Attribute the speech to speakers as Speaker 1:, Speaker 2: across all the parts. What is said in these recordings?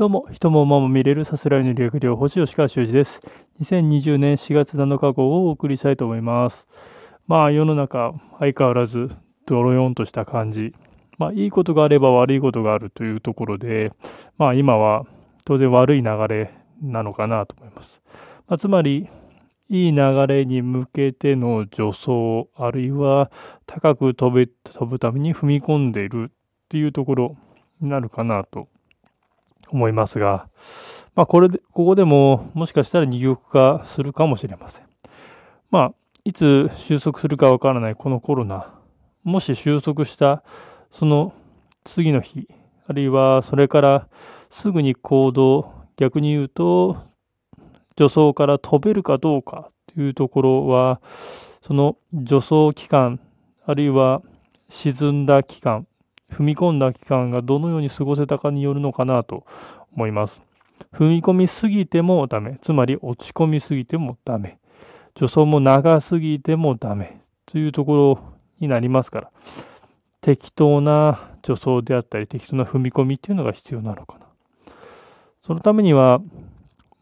Speaker 1: どうも、人も馬も見れるさすらいの理学療法士吉川修司です。2020年4月7日号をお送りしたいと思います。まあ世の中相変わらずドロヨンとした感じ。まあいいことがあれば悪いことがあるというところで、まあ今は当然悪い流れなのかなと思います。まあ、つまり、いい流れに向けての助走、あるいは高く飛べ飛ぶために踏み込んでいるっていうところになるかなと思いますが、まあ、これで、ここでももしかしたら二極化するかもしれません。まあ、いつ収束するかわからないこのコロナ、もし収束したその次の日、あるいはそれからすぐに行動、逆に言うと、助走から飛べるかどうかというところは、その助走期間、あるいは沈んだ期間、踏み込んだ期間がどのように過ごせたかによるのかなと思います。踏み込みすぎてもダメ。つまり落ち込みすぎてもダメ。助走も長すぎてもダメ。というところになりますから、適当な助走であったり、適当な踏み込みっていうのが必要なのかな。そのためには、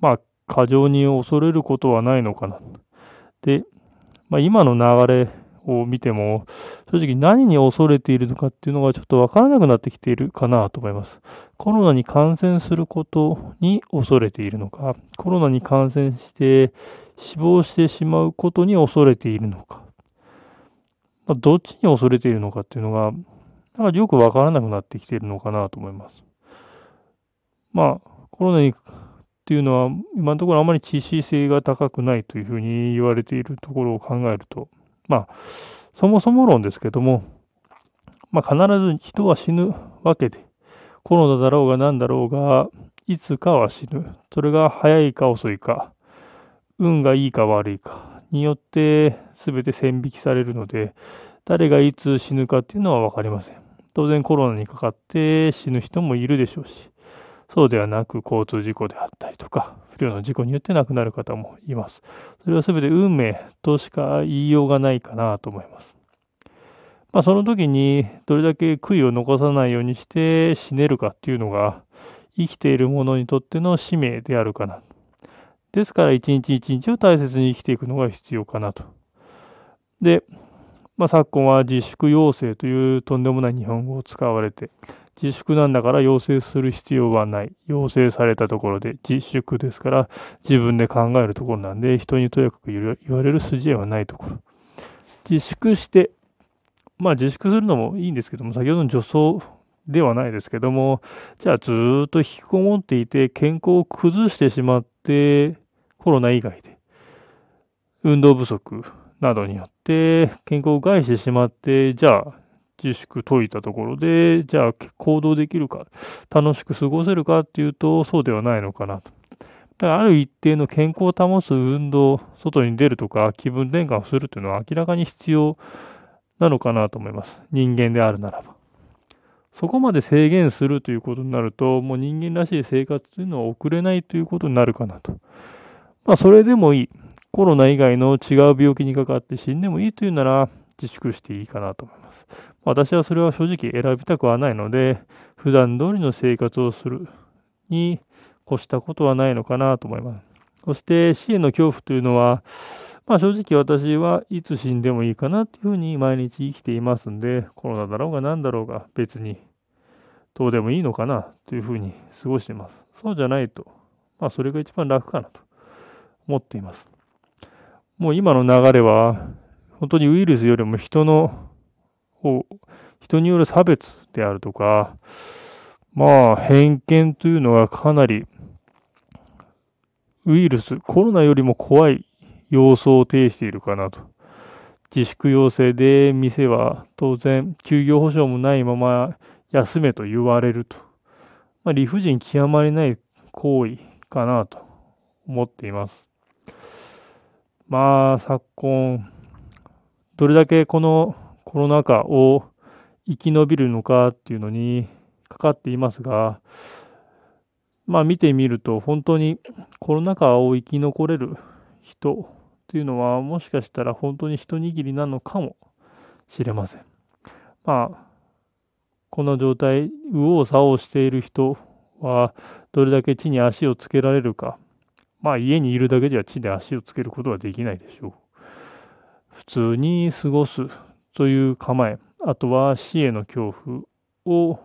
Speaker 1: まあ、過剰に恐れることはないのかな。で、まあ、今の流れを見ても、正直何に恐れているのかっていうのがちょっとわからなくなってきているかなと思います。コロナに感染することに恐れているのか、コロナに感染して死亡してしまうことに恐れているのか、まあ、どっちに恐れているのかっていうのが、なんかよくわからなくなってきているのかなと思います。まあ、コロナにっていうのは、今のところあまり致死性が高くないというふうに言われているところを考えると、まあ、そもそも論ですけども、まあ、必ず人は死ぬわけで、コロナだろうが何だろうが、いつかは死ぬ。それが早いか遅いか、運がいいか悪いかによって全て線引きされるので、誰がいつ死ぬかっていうのは分かりません。当然コロナにかかって死ぬ人もいるでしょうし、そうではなく交通事故であったりとか、不慮の事故によって亡くなる方もいます。それは全て運命としか言いようがないかなと思います。まあ、その時にどれだけ悔いを残さないようにして死ねるかっていうのが生きている者にとっての使命であるかな。ですから一日一日を大切に生きていくのが必要かなと。で、まあ、昨今は自粛要請というとんでもない日本語を使われて、自粛なんだから要請する必要はない。要請されたところで自粛ですから自分で考えるところなんで人にとやかく言われる筋合いはないところ。自粛して、まあ自粛するのもいいんですけども、先ほどの助走ではないですけども、じゃあずっと引きこもっていて健康を崩してしまってコロナ以外で運動不足などによって健康を害してしまって、じゃあ自粛解いたところで、じゃあ行動できるか、楽しく過ごせるかっていうと、そうではないのかなと。だからある一定の健康を保つ運動、外に出るとか気分転換をするというのは明らかに必要なのかなと思います。人間であるならば。そこまで制限するということになると、もう人間らしい生活というのは送れないということになるかなと。まあ、それでもいい。コロナ以外の違う病気にかかって死んでもいいというなら、自粛していいかなと思います。私はそれは正直選びたくはないので、普段通りの生活をするに越したことはないのかなと思います。そして死への恐怖というのは、まあ正直私はいつ死んでもいいかなっていうふうに毎日生きていますんで、コロナだろうが何だろうが別にどうでもいいのかなというふうに過ごしています。そうじゃないと、まあそれが一番楽かなと思っています。もう今の流れは、本当にウイルスよりも人のを人による差別であるとか、まあ偏見というのがかなりウイルス、コロナよりも怖い様相を呈しているかなと。自粛要請で店は当然休業保障もないまま休めと言われると。まあ、理不尽極まりない行為かなと思っています。まあ昨今、どれだけこのコロナ禍を生き延びるのかっていうのにかかっていますが、まあ見てみると本当にコロナ禍を生き残れる人というのはもしかしたら本当に一握りなのかもしれません。まあこの状態、右往左往している人はどれだけ地に足をつけられるか。まあ家にいるだけでは地で足をつけることはできないでしょう。普通に過ごすという構え、あとは死への恐怖を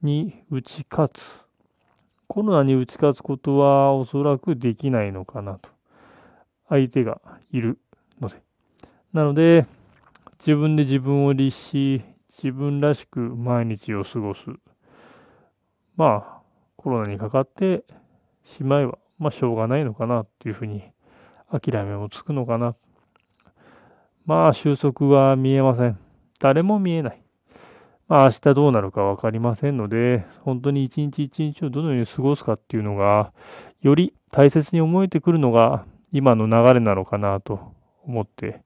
Speaker 1: に打ち勝つ。コロナに打ち勝つことはおそらくできないのかなと。相手がいるので。なので、自分で自分を律し、自分らしく毎日を過ごす。まあ、コロナにかかってしまえば、まあ、しょうがないのかなっていうふうに、諦めもつくのかな。まあ、収束は見えません。誰も見えない。まあ、明日どうなるか分かりませんので、本当に一日一日をどのように過ごすかっていうのが、より大切に思えてくるのが今の流れなのかなと思って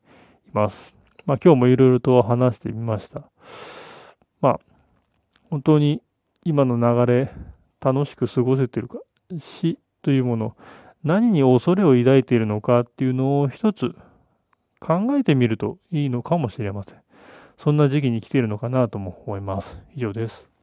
Speaker 1: います。まあ、今日もいろいろと話してみました。まあ、本当に今の流れ、楽しく過ごせてるか、死というもの、何に恐れを抱いているのかっていうのを一つ考えてみるといいのかもしれません。そんな時期に来ているのかなとも思います。以上です。